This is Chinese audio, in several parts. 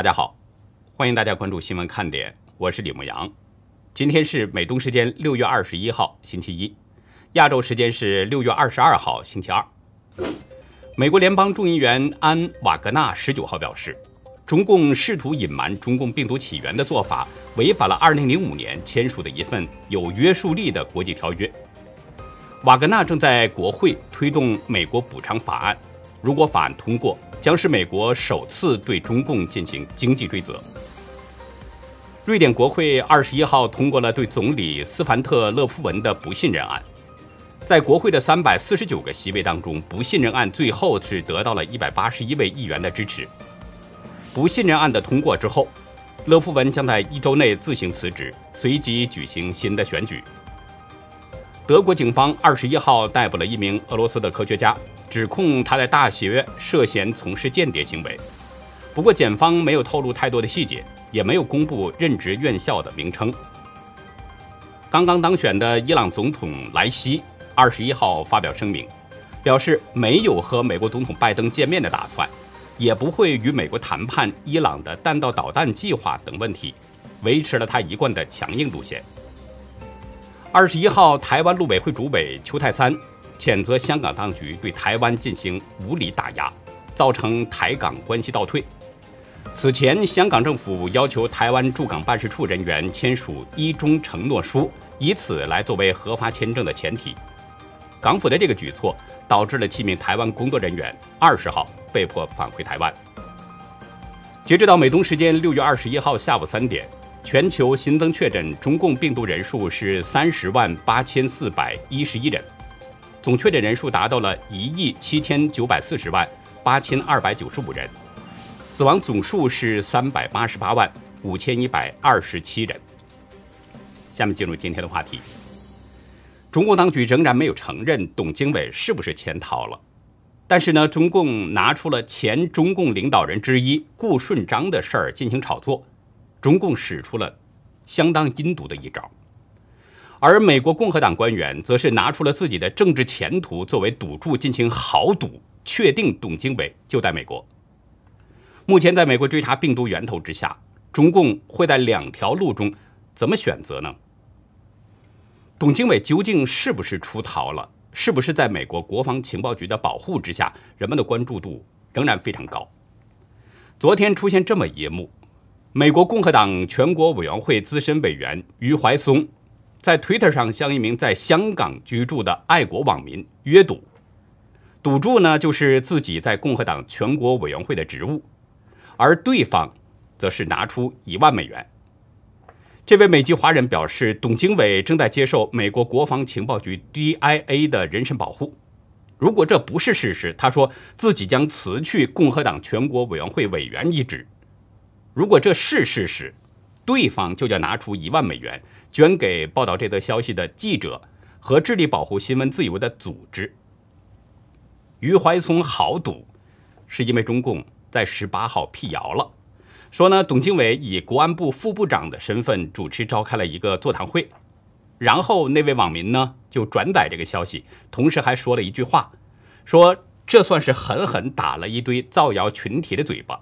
大家好，欢迎大家关注新闻看点，我是李牧阳。今天是美东时间六月二十一号星期一，亚洲时间是六月二十二号星期二。美国联邦众议员安瓦格纳十九号表示，中共试图隐瞒中共病毒起源的做法，违反了二零零五年签署的一份有约束力的国际条约。瓦格纳正在国会推动美国补偿法案，如果法案通过，将是美国首次对中共进行经济追责。瑞典国会二十一号通过了对总理斯凡特勒夫文的不信任案，在国会的三百四十九个席位当中，不信任案最后是得到了一百八十一位议员的支持。不信任案的通过之后，勒夫文将在一周内自行辞职，随即举行新的选举。德国警方二十一号逮捕了一名俄罗斯的科学家，指控他在大学涉嫌从事间谍行为。不过，检方没有透露太多的细节，也没有公布任职院校的名称。刚刚当选的伊朗总统莱西二十一号发表声明，表示没有和美国总统拜登见面的打算，也不会与美国谈判伊朗的弹道导弹计划等问题，维持了他一贯的强硬路线。二十一号，台湾陆委会主委邱泰三谴责香港当局对台湾进行无理打压，造成台港关系倒退。此前，香港政府要求台湾驻港办事处人员签署一中承诺书，以此来作为核发签证的前提。港府的这个举措导致了七名台湾工作人员二十号被迫返回台湾。截止到美东时间六月二十一号下午三点。全球新增确诊中共病毒人数是三十万八千四百一十一人，总确诊人数达到了一亿七千九百四十万八千二百九十五人，死亡总数是三百八十八万五千一百二十七人。下面进入今天的话题，中共当局仍然没有承认董经纬是不是潜逃了，但是呢，中共拿出了前中共领导人之一顾顺章的事儿进行炒作。中共使出了相当阴毒的一招，而美国共和党官员则是拿出了自己的政治前途作为赌注进行豪赌，确定董经纬就在美国。目前，在美国追查病毒源头之下，中共会在两条路中怎么选择呢？董经纬究竟是不是出逃了？是不是在美国国防情报局的保护之下？人们的关注度仍然非常高。昨天出现这么一幕。美国共和党全国委员会资深委员余怀松，在 Twitter 上向一名在香港居住的爱国网民约赌，赌注呢就是自己在共和党全国委员会的职务，而对方则是拿出一万美元。这位美籍华人表示，董经纬正在接受美国国防情报局 DIA 的人身保护。如果这不是事实，他说自己将辞去共和党全国委员会委员一职。如果这是事实，对方就要拿出一万美元捐给报道这则消息的记者和致力保护新闻自由的组织。余怀松豪赌，是因为中共在十八号辟谣了，说呢，董经纬以国安部副部长的身份主持召开了一个座谈会，然后那位网民呢就转载这个消息，同时还说了一句话，说这算是狠狠打了一堆造谣群体的嘴巴。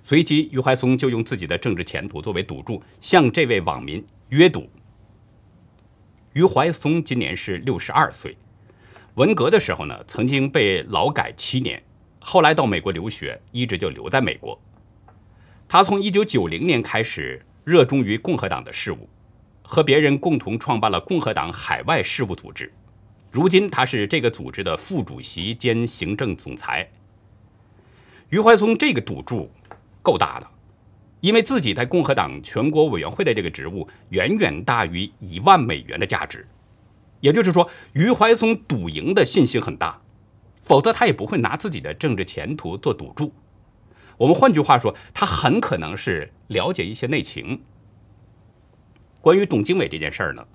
随即，余怀松就用自己的政治前途作为赌注，向这位网民约赌。余怀松今年是六十二岁，文革的时候呢，曾经被劳改七年，后来到美国留学，一直就留在美国。他从一九九零年开始热衷于共和党的事务，和别人共同创办了共和党海外事务组织。如今，他是这个组织的副主席兼行政总裁。余怀松这个赌注。够大的，因为自己在共和党全国委员会的这个职务远远大于一万美元的价值，也就是说，余怀松赌赢的信心很大，否则他也不会拿自己的政治前途做赌注。我们换句话说，他很可能是了解一些内情。关于董经纬这件事儿呢，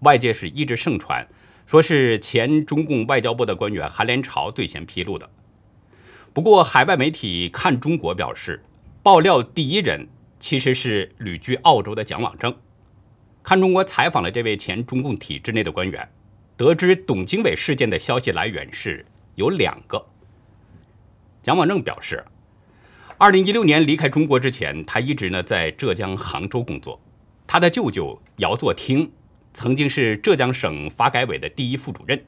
外界是一直盛传，说是前中共外交部的官员韩连朝最先披露的。不过，海外媒体看中国表示。爆料第一人其实是旅居澳洲的蒋网正。看中国采访了这位前中共体制内的官员，得知董经纬事件的消息来源是有两个。蒋网正表示，二零一六年离开中国之前，他一直呢在浙江杭州工作。他的舅舅姚作厅曾经是浙江省发改委的第一副主任，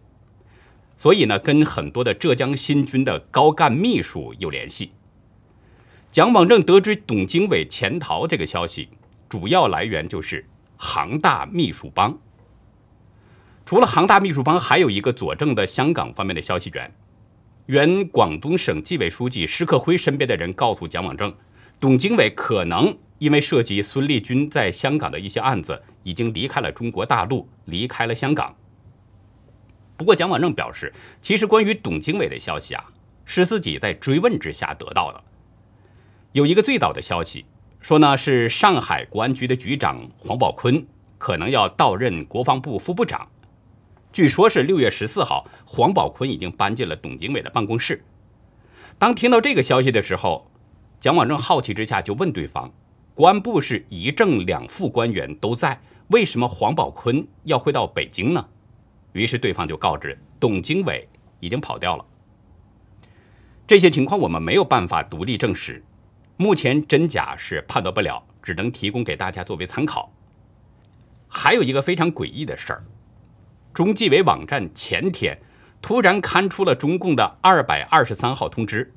所以呢跟很多的浙江新军的高干秘书有联系。蒋网正得知董经纬潜逃这个消息，主要来源就是杭大秘书帮。除了杭大秘书帮，还有一个佐证的香港方面的消息源。原广东省纪委书记施克辉身边的人告诉蒋网正，董经纬可能因为涉及孙立军在香港的一些案子，已经离开了中国大陆，离开了香港。不过，蒋网正表示，其实关于董经纬的消息啊，是自己在追问之下得到的。有一个最早的消息说呢，是上海国安局的局长黄宝坤可能要到任国防部副部长。据说是六月十四号，黄宝坤已经搬进了董经纬的办公室。当听到这个消息的时候，蒋网正好奇之下就问对方：“国安部是一正两副官员都在，为什么黄宝坤要回到北京呢？”于是对方就告知董经纬已经跑掉了。这些情况我们没有办法独立证实，目前真假是判断不了，只能提供给大家作为参考。还有一个非常诡异的事儿。中纪委网站前天突然刊出了中共的二百二十三号通知。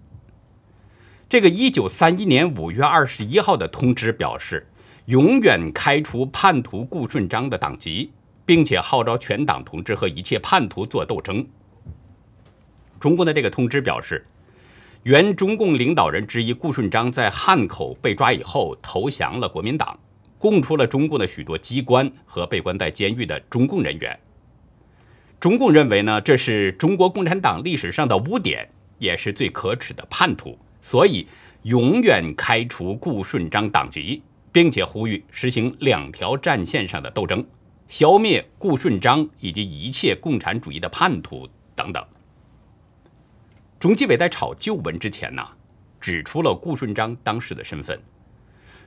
这个一九三一年五月二十一号的通知表示，永远开除叛徒顾顺章的党籍，并且号召全党同志和一切叛徒做斗争。中共的这个通知表示，原中共领导人之一顾顺章在汉口被抓以后投降了国民党，供出了中共的许多机关和被关在监狱的中共人员。中共认为呢，这是中国共产党历史上的污点，也是最可耻的叛徒，所以永远开除顾顺章党籍，并且呼吁实行两条战线上的斗争，消灭顾顺章以及一切共产主义的叛徒等等。中纪委在炒旧闻之前呢，指出了顾顺章当时的身份，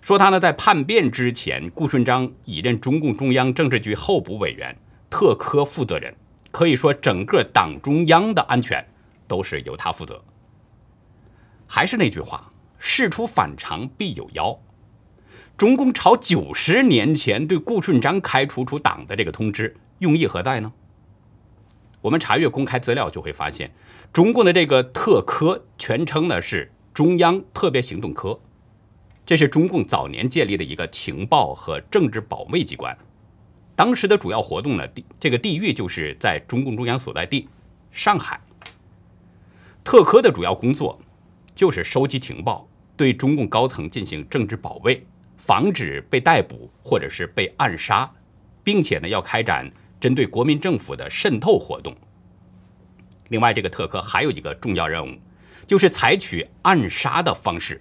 说他呢在叛变之前，顾顺章已任中共中央政治局候补委员、特科负责人。可以说，整个党中央的安全都是由他负责。还是那句话，事出反常必有妖。中共朝九十年前对顾顺章开除出党的这个通知，用意何在呢？我们查阅公开资料就会发现，中共的这个特科全称呢是中央特别行动科，这是中共早年建立的一个情报和政治保卫机关。当时的主要活动呢，地这个地域就是在中共中央所在地上海。特科的主要工作就是收集情报，对中共高层进行政治保卫，防止被逮捕或者是被暗杀，并且呢要开展针对国民政府的渗透活动。另外，这个特科还有一个重要任务，就是采取暗杀的方式，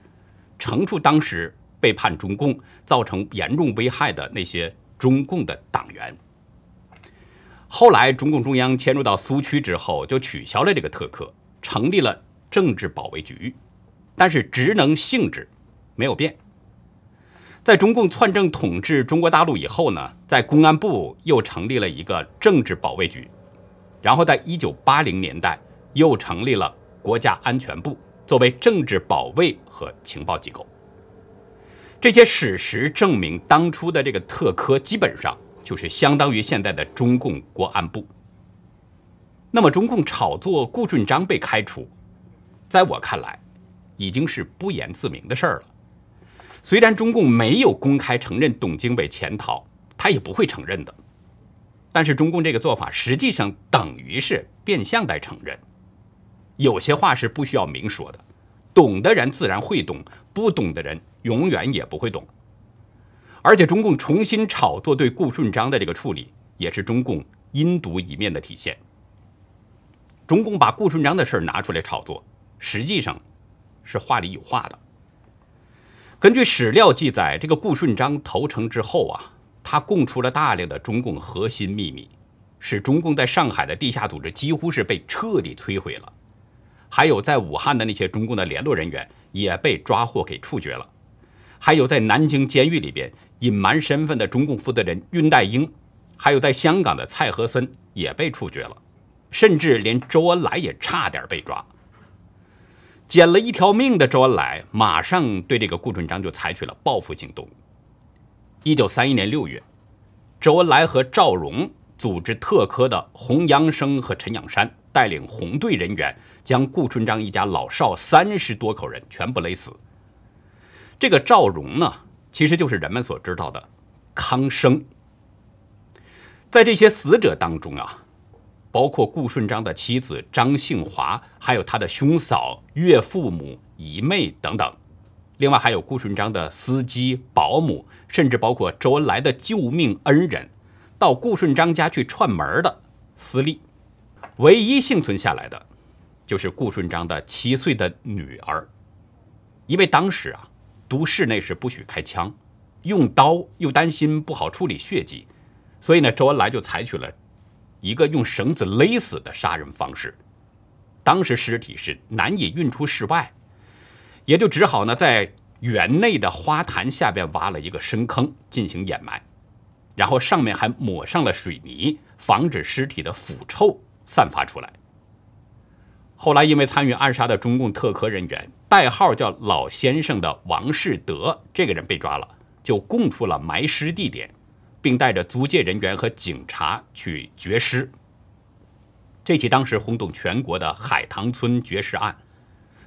惩处当时背叛中共、造成严重危害的那些。中共的党员，后来中共中央迁入到苏区之后，就取消了这个特科，成立了政治保卫局，但是职能性质没有变。在中共篡政统治中国大陆以后呢，在公安部又成立了一个政治保卫局，然后在一九八零年代又成立了国家安全部，作为政治保卫和情报机构。这些史实证明，当初的这个特科基本上就是相当于现在的中共国安部。那么，中共炒作顾顺章被开除，在我看来，已经是不言自明的事儿了。虽然中共没有公开承认董经纬潜逃，他也不会承认的，但是中共这个做法实际上等于是变相在承认。有些话是不需要明说的，懂的人自然会懂，不懂的人。永远也不会懂，而且中共重新炒作对顾顺章的这个处理，也是中共阴毒一面的体现。中共把顾顺章的事拿出来炒作，实际上是话里有话的。根据史料记载，这个顾顺章投诚之后啊，他供出了大量的中共核心秘密，使中共在上海的地下组织几乎是被彻底摧毁了。还有在武汉的那些中共的联络人员也被抓获给处决了。还有在南京监狱里边隐瞒身份的中共负责人恽代英，还有在香港的蔡和森也被处决了，甚至连周恩来也差点被抓。捡了一条命的周恩来，马上对这个顾顺章就采取了报复行动。一九三一年六月，周恩来和赵荣组织特科的洪阳生和陈养山，带领红队人员，将顾顺章一家老少三十多口人全部勒死。这个赵荣呢，其实就是人们所知道的康生。在这些死者当中啊。包括顾顺章的妻子张杏华，还有他的兄嫂、岳父母、姨妹等等，另外还有顾顺章的司机、保姆，甚至包括周恩来的救命恩人，到顾顺章家去串门的司隶。唯一幸存下来的，就是顾顺章的七岁的女儿。因为当时啊，都市内是不许开枪，用刀又担心不好处理血迹，所以呢，周恩来就采取了。一个用绳子勒死的杀人方式，当时尸体是难以运出室外，也就只好呢在园内的花坛下边挖了一个深坑进行掩埋，然后上面还抹上了水泥，防止尸体的腐臭散发出来。后来因为参与暗杀的中共特科人员，代号叫老先生的王世德这个人被抓了，就供出了埋尸地点。并带着租界人员和警察去掘尸。这起当时轰动全国的海棠村掘尸案，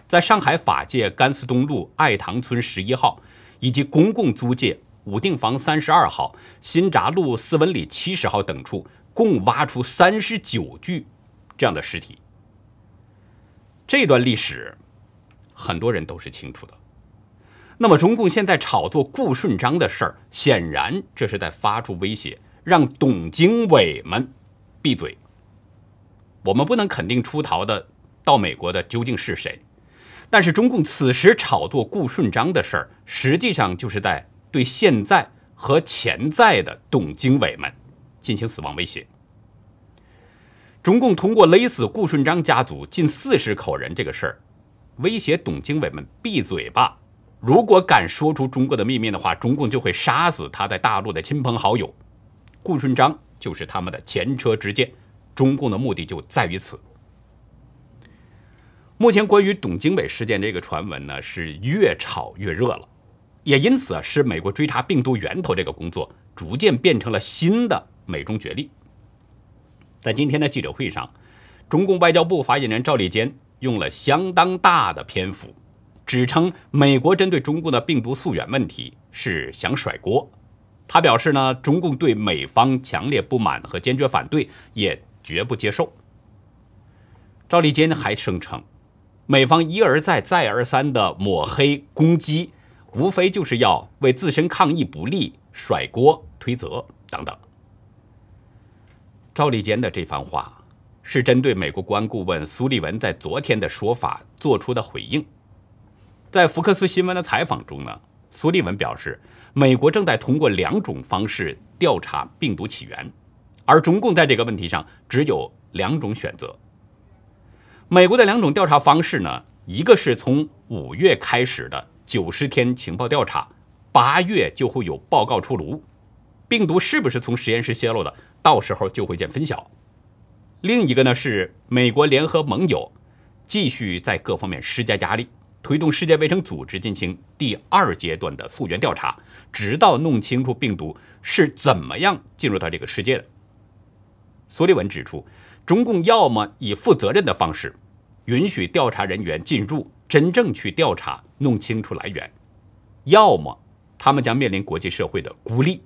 在上海法界甘思东路爱塘村十一号以及公共租界武定房三十二号、新闸路斯文里七十号等处，共挖出三十九具这样的尸体。这段历史，很多人都是清楚的。那么，中共现在炒作顾顺章的事儿，显然这是在发出威胁，让董经纬们闭嘴。我们不能肯定出逃的到美国的究竟是谁，但是中共此时炒作顾顺章的事儿，实际上就是在对现在和潜在的董经纬们进行死亡威胁。中共通过勒死顾顺章家族近四十口人这个事儿，威胁董经纬们闭嘴吧。如果敢说出中国的秘密的话，中共就会杀死他在大陆的亲朋好友。顾顺章就是他们的前车之鉴，中共的目的就在于此。目前关于董经纬事件这个传闻呢，是越炒越热了，也因此啊，使美国追查病毒源头这个工作逐渐变成了新的美中角力。在今天的记者会上，中共外交部发言人赵立坚用了相当大的篇幅。指称美国针对中共的病毒溯源问题是想甩锅。他表示呢，中共对美方强烈不满和坚决反对，也绝不接受。赵立坚还声称，美方一而再、再而三的抹黑攻击，无非就是要为自身抗疫不利甩锅推责等等。赵立坚的这番话是针对美国国安顾问苏利文在昨天的说法做出的回应。在福克斯新闻的采访中呢，苏利文表示，美国正在通过两种方式调查病毒起源，而中共在这个问题上只有两种选择。美国的两种调查方式呢，一个是从五月开始的九十天情报调查，八月就会有报告出炉，病毒是不是从实验室泄露的，到时候就会见分晓。另一个呢是美国联合盟友继续在各方面施加压力。推动世界卫生组织进行第二阶段的溯源调查，直到弄清楚病毒是怎么样进入到这个世界的。苏利文指出，中共要么以负责任的方式允许调查人员进入，真正去调查弄清楚来源；要么他们将面临国际社会的孤立。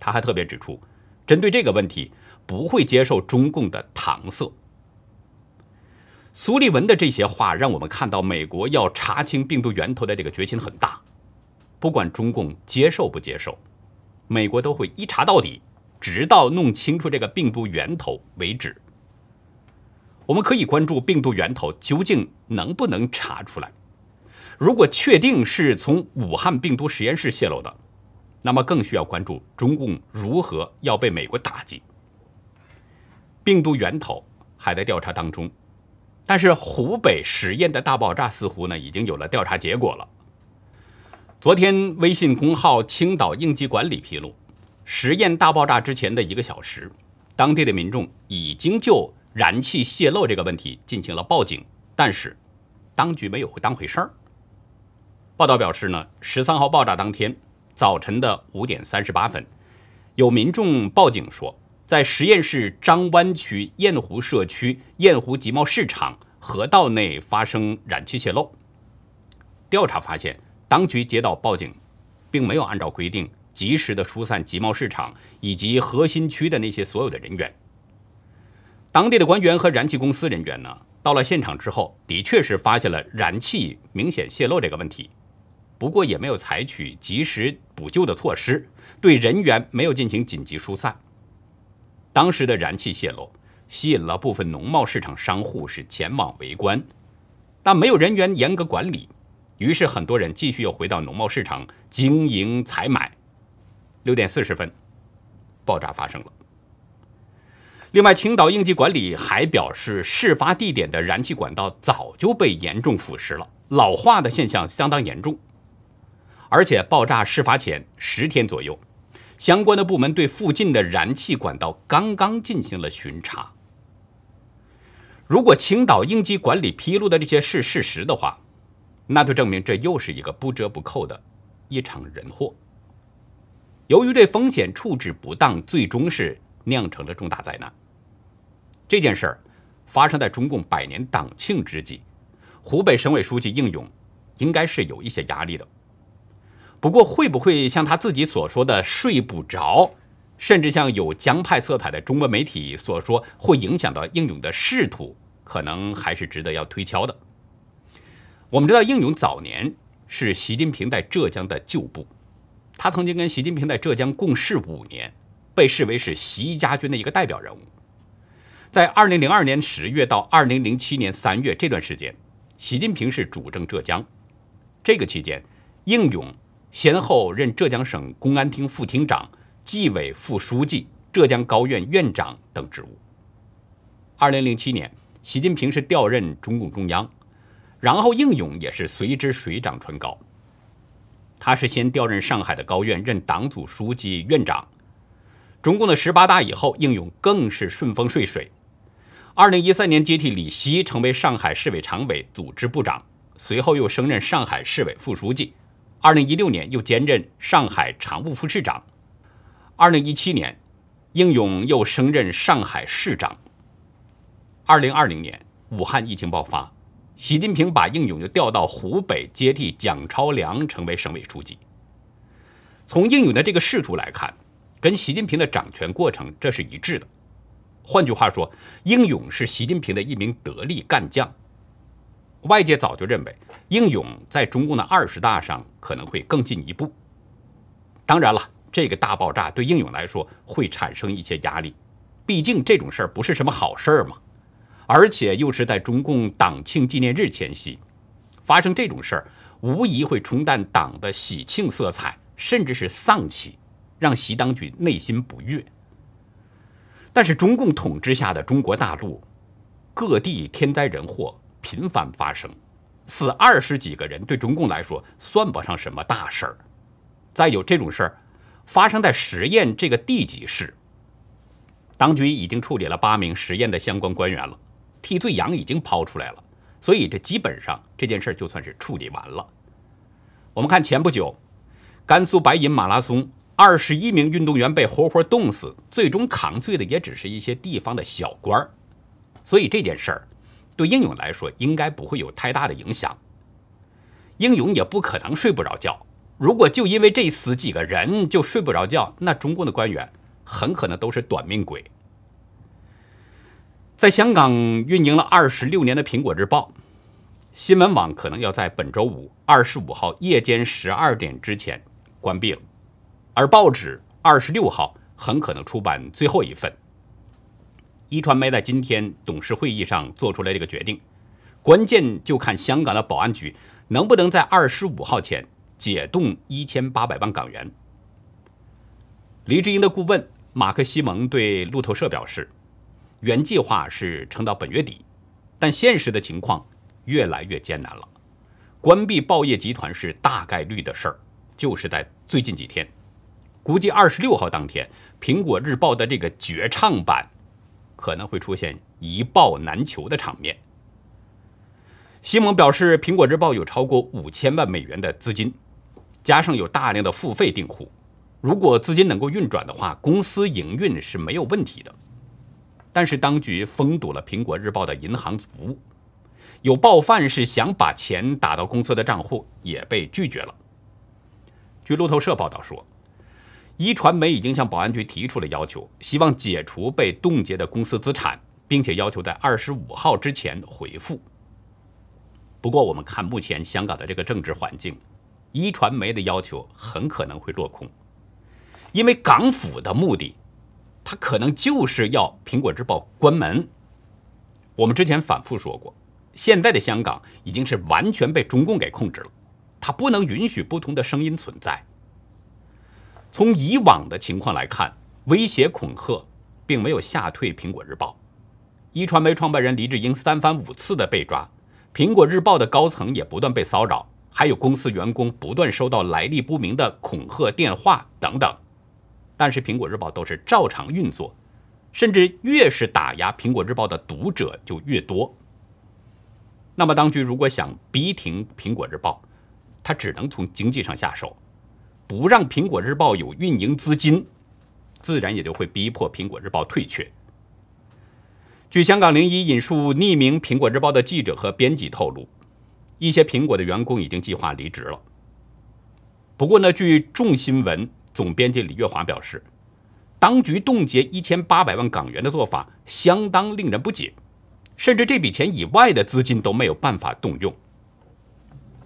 他还特别指出，针对这个问题，不会接受中共的搪塞。苏利文的这些话让我们看到，美国要查清病毒源头的这个决心很大。不管中共接受不接受，美国都会一查到底，直到弄清楚这个病毒源头为止。我们可以关注病毒源头究竟能不能查出来。如果确定是从武汉病毒实验室泄露的，那么更需要关注中共如何要被美国打击。病毒源头还在调查当中。但是湖北实验的大爆炸似乎呢已经有了调查结果了。昨天微信公号青岛应急管理披露，实验大爆炸之前的一个小时，当地的民众已经就燃气泄漏这个问题进行了报警，但是当局没有当回事儿。报道表示呢，十三号爆炸当天早晨的五点三十八分，有民众报警说，在十堰市张湾区雁湖社区雁湖集贸市场河道内发生燃气泄漏。调查发现，当局接到报警，并没有按照规定及时的疏散集贸市场以及核心区的那些所有的人员。当地的官员和燃气公司人员呢，到了现场之后，的确是发现了燃气明显泄漏这个问题。不过也没有采取及时补救的措施，对人员没有进行紧急疏散。当时的燃气泄漏吸引了部分农贸市场商户是前往围观，但没有人员严格管理，于是很多人继续又回到农贸市场经营采买。六点四十分，爆炸发生了。另外，青岛应急管理还表示，事发地点的燃气管道早就被严重腐蚀了，老化的现象相当严重。而且爆炸事发前十天左右，相关的部门对附近的燃气管道刚刚进行了巡查。如果青岛应急管理披露的这些是事实的话，那就证明这又是一个不折不扣的一场人祸。由于对风险处置不当，最终是酿成了重大灾难。这件事儿发生在中共百年党庆之际，湖北省委书记应勇应该是有一些压力的。不过，会不会像他自己所说的睡不着，甚至像有江派色彩的中国媒体所说，会影响到应勇的仕途，可能还是值得要推敲的。我们知道，应勇早年是习近平在浙江的旧部，他曾经跟习近平在浙江共事五年，被视为是习家军的一个代表人物。在二零零二年十月到二零零七年三月这段时间，习近平是主政浙江，这个期间，应勇。先后任浙江省公安厅副厅长、纪委副书记、浙江高院院长等职务。二零零七年，习近平是调任中共中央，然后应勇也是随之水涨船高。他是先调任上海的高院，任党组书记、院长。中共的十八大以后，应勇更是顺风顺水。二零一三年接替李希，成为上海市委常委、组织部长，随后又升任上海市委副书记。二零一六年又兼任上海常务副市长，二零一七年，应勇又升任上海市长。二零二零年，武汉疫情爆发，习近平把应勇就调到湖北接替蒋超良成为省委书记。从应勇的这个仕途来看，跟习近平的掌权过程这是一致的。换句话说，应勇是习近平的一名得力干将。外界早就认为，应勇在中共的二十大上可能会更进一步。当然了，这个大爆炸对应勇来说会产生一些压力，毕竟这种事儿不是什么好事儿嘛，而且又是在中共党庆纪念日前夕发生这种事儿，无疑会冲淡党的喜庆色彩，甚至是丧气，让习当局内心不悦。但是，中共统治下的中国大陆，各地天灾人祸。频繁发生，死二十几个人对中共来说算不上什么大事儿。再有这种事儿发生在十堰这个地级市，当局已经处理了八名十堰的相关官员了，替罪羊已经抛出来了，所以这基本上这件事就算是处理完了。我们看前不久，甘肃白银马拉松二十一名运动员被活活冻死，最终扛罪的也只是一些地方的小官儿，所以这件事儿。对英勇来说，应该不会有太大的影响。英勇也不可能睡不着觉。如果就因为这死几个人就睡不着觉，那中共的官员很可能都是短命鬼。在香港运营了二十六年的《苹果日报》新闻网，可能要在本周五二十五号夜间十二点之前关闭了，而报纸二十六号很可能出版最后一份。一传媒在今天董事会议上做出来这个决定，关键就看香港的保安局能不能在二十五号前解冻一千八百万港元。黎智英的顾问马克西蒙对路透社表示，原计划是撑到本月底，但现实的情况越来越艰难了。关闭报业集团是大概率的事儿，就是在最近几天，估计二十六号当天，苹果日报的这个绝唱版。可能会出现一报难求的场面。西蒙表示，苹果日报有超过五千万美元的资金，加上有大量的付费订户，如果资金能够运转的话，公司营运是没有问题的。但是当局封堵了苹果日报的银行服务，有报贩是想把钱打到公司的账户，也被拒绝了。据路透社报道说，一传媒已经向保安局提出了要求，希望解除被冻结的公司资产，并且要求在二十五号之前回复。不过，我们看目前香港的这个政治环境，一传媒的要求很可能会落空，因为港府的目的，他可能就是要《苹果日报》关门。我们之前反复说过，现在的香港已经是完全被中共给控制了，他不能允许不同的声音存在。从以往的情况来看，威胁恐吓并没有吓退《苹果日报》，一传媒创办人黎智英三番五次的被抓。苹果日报的高层也不断被骚扰，还有公司员工不断收到来历不明的恐吓电话等等，但是苹果日报都是照常运作，甚至越是打压苹果日报的读者就越多。那么当局如果想逼停苹果日报，他只能从经济上下手，不让苹果日报有运营资金，自然也就会逼迫苹果日报退却。据香港零一引述匿名苹果日报的记者和编辑透露，一些苹果的员工已经计划离职了。不过呢，据众新闻总编辑李月华表示，当局冻结一千八百万港元的做法相当令人不解，甚至这笔钱以外的资金都没有办法动用。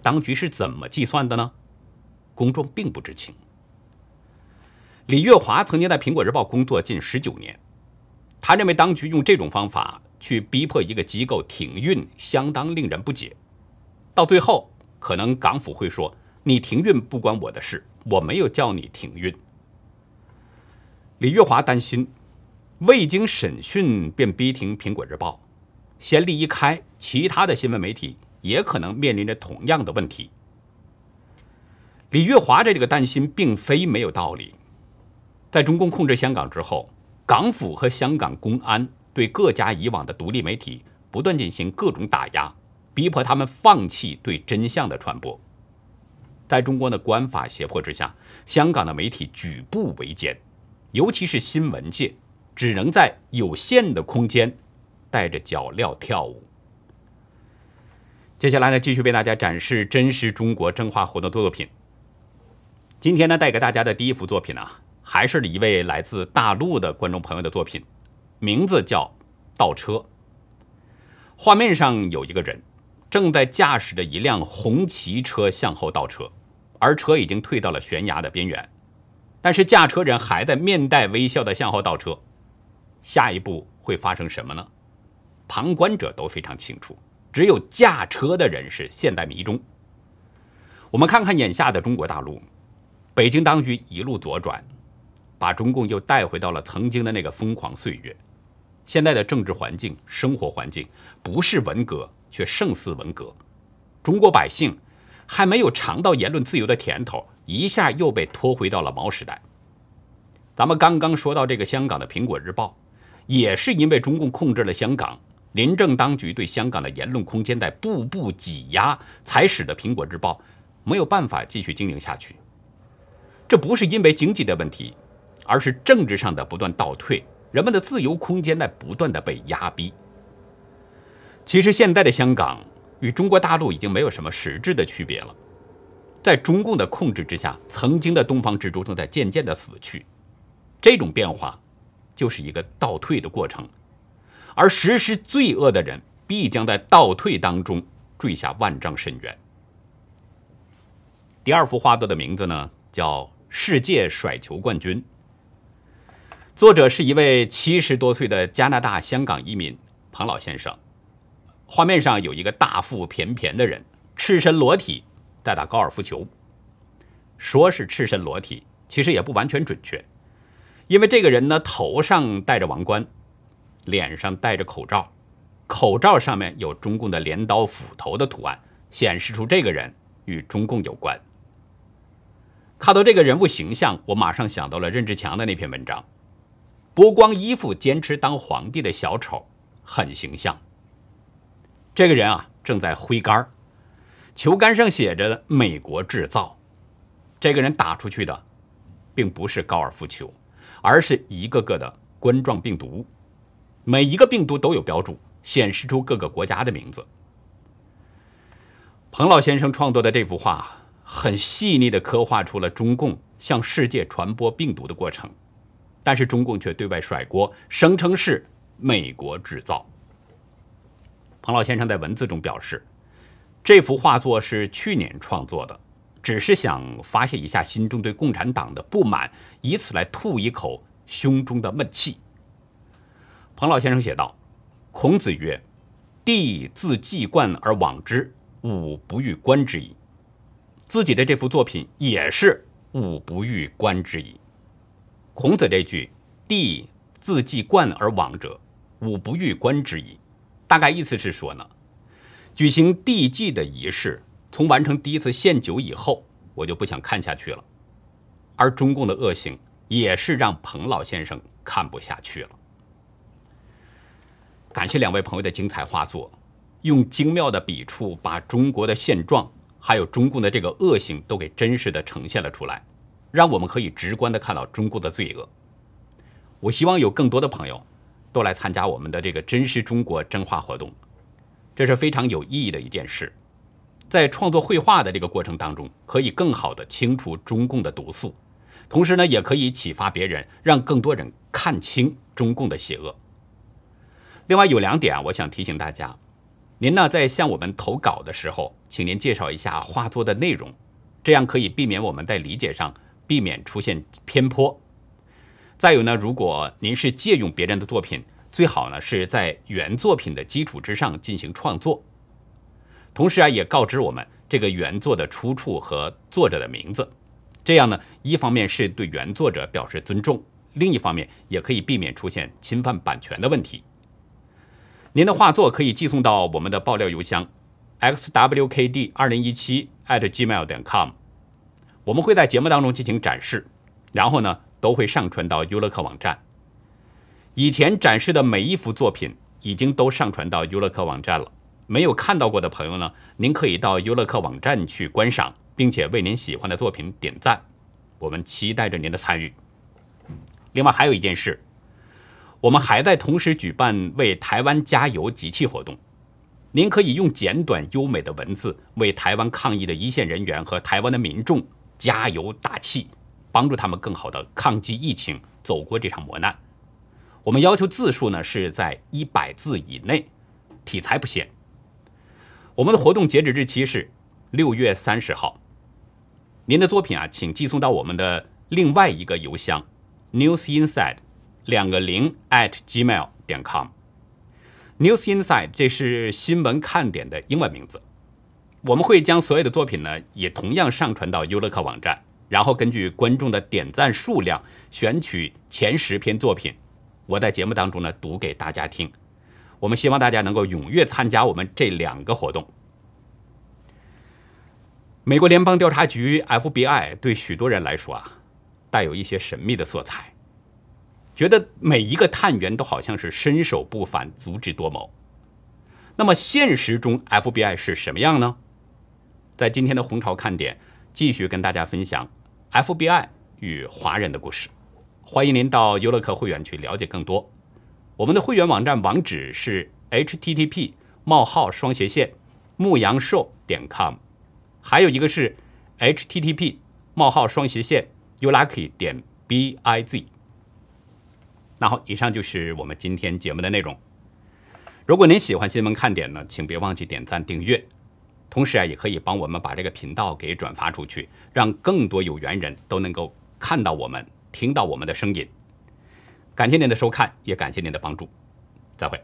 当局是怎么计算的呢？公众并不知情。李月华曾经在苹果日报工作近十九年。他认为当局用这种方法去逼迫一个机构停运，相当令人不解。到最后，可能港府会说：“你停运不关我的事，我没有叫你停运。”李月华担心，未经审讯便逼停《苹果日报》，先例一开，其他的新闻媒体也可能面临着同样的问题。李月华的这个担心并非没有道理，在中共控制香港之后。港府和香港公安对各家以往的独立媒体不断进行各种打压，逼迫他们放弃对真相的传播。在中国的国安法胁迫之下，香港的媒体举步维艰，尤其是新闻界，只能在有限的空间带着脚镣跳舞。接下来呢，继续为大家展示真实中国真话活动的作品。今天呢，带给大家的第一幅作品啊。还是一位来自大陆的观众朋友的作品，名字叫《倒车》。画面上有一个人正在驾驶着一辆红旗车向后倒车，而车已经退到了悬崖的边缘，但是驾车人还在面带微笑的向后倒车。下一步会发生什么呢？旁观者都非常清楚，只有驾车的人是现代迷中。我们看看眼下的中国大陆，北京当局一路左转。把中共又带回到了曾经的那个疯狂岁月，现在的政治环境、生活环境不是文革，却胜似文革。中国百姓还没有尝到言论自由的甜头，一下又被拖回到了毛时代。咱们刚刚说到这个香港的《苹果日报》，也是因为中共控制了香港，临政当局对香港的言论空间在步步挤压，才使得《苹果日报》没有办法继续经营下去。这不是因为经济的问题。而是政治上的不断倒退，人们的自由空间在不断的被压逼。其实现在的香港与中国大陆已经没有什么实质的区别了，在中共的控制之下，曾经的东方之珠正在渐渐的死去，这种变化就是一个倒退的过程，而实施罪恶的人必将在倒退当中坠下万丈深渊。第二幅画作的名字呢，叫《世界甩球冠军》。作者是一位七十多岁的加拿大香港移民彭老先生。画面上有一个大腹便便的人，赤身裸体在打高尔夫球。说是赤身裸体，其实也不完全准确，因为这个人呢头上戴着王冠，脸上戴着口罩，口罩上面有中共的镰刀斧头的图案，显示出这个人与中共有关。看到这个人物形象，我马上想到了任志强的那篇文章。剥光衣服坚持当皇帝的小丑，很形象。这个人啊，正在挥杆球杆上写着“美国制造”。这个人打出去的，并不是高尔夫球，而是一个个的冠状病毒。每一个病毒都有标注，显示出各个国家的名字。彭老先生创作的这幅画，很细腻地刻画出了中共向世界传播病毒的过程，但是中共却对外甩锅，声称是美国制造。彭老先生在文字中表示，这幅画作是去年创作的。只是想发泄一下心中对共产党的不满，以此来吐一口胸中的闷气。彭老先生写道：“孔子曰：‘帝自既冠而往之，吾不欲观之矣。’自己的这幅作品也是‘吾不欲观之矣’。孔子这句‘帝自既冠而往者，吾不欲观之矣’，大概意思是说呢，举行地祭的仪式。”从完成第一次献酒以后，我就不想看下去了。而中共的恶行也是让彭老先生看不下去了。感谢两位朋友的精彩画作，用精妙的笔触把中国的现状还有中共的这个恶行都给真实的呈现了出来，让我们可以直观的看到中共的罪恶。我希望有更多的朋友都来参加我们的这个真实中国真画活动，这是非常有意义的一件事。在创作绘画的这个过程当中，可以更好的清除中共的毒素，同时呢，也可以启发别人，让更多人看清中共的邪恶。另外有两点啊，我想提醒大家：您呢在向我们投稿的时候，请您介绍一下画作的内容，这样可以避免我们在理解上避免出现偏颇。再有呢，如果您是借用别人的作品，最好呢是在原作品的基础之上进行创作。同时啊，也告知我们这个原作的出处和作者的名字，这样呢，一方面是对原作者表示尊重，另一方面也可以避免出现侵犯版权的问题。您的画作可以寄送到我们的爆料邮箱 xwkd 二零一七 @gmail 点 com，我们会在节目当中进行展示，然后呢，都会上传到优乐客网站。以前展示的每一幅作品已经都上传到优乐客网站了。没有看到过的朋友呢，您可以到优乐客网站去观赏，并且为您喜欢的作品点赞。我们期待着您的参与。另外还有一件事，我们还在同时举办为台湾加油集气活动。您可以用简短优美的文字为台湾抗疫的一线人员和台湾的民众加油打气，帮助他们更好的抗击疫情，走过这场磨难。我们要求字数呢是在一百字以内，题材不限。我们的活动截止日期是六月三十号。您的作品啊，请寄送到我们的另外一个邮箱：newsinside 两个零 at gmail 点 com。newsinside 这是新闻看点的英文名字。我们会将所有的作品呢，也同样上传到优乐客网站，然后根据观众的点赞数量选取前十篇作品，我在节目当中呢读给大家听。我们希望大家能够踊跃参加我们这两个活动。美国联邦调查局 FBI 对许多人来说啊，带有一些神秘的色彩，觉得每一个探员都好像是身手不凡、足智多谋。那么现实中 FBI 是什么样呢？在今天的红潮看点，继续跟大家分享 FBI 与华人的故事。欢迎您到优乐客会员去了解更多。我们的会员网站网址是 http: 冒号双斜线牧羊兽点 com，还有一个是 http: 冒号双斜线 ulucky 点 biz。那好，以上就是我们今天节目的内容。如果您喜欢新闻看点呢，请别忘记点赞订阅，同时啊，也可以帮我们把这个频道给转发出去，让更多有缘人都能够看到我们、听到我们的声音。感谢您的收看，也感谢您的帮助，再会。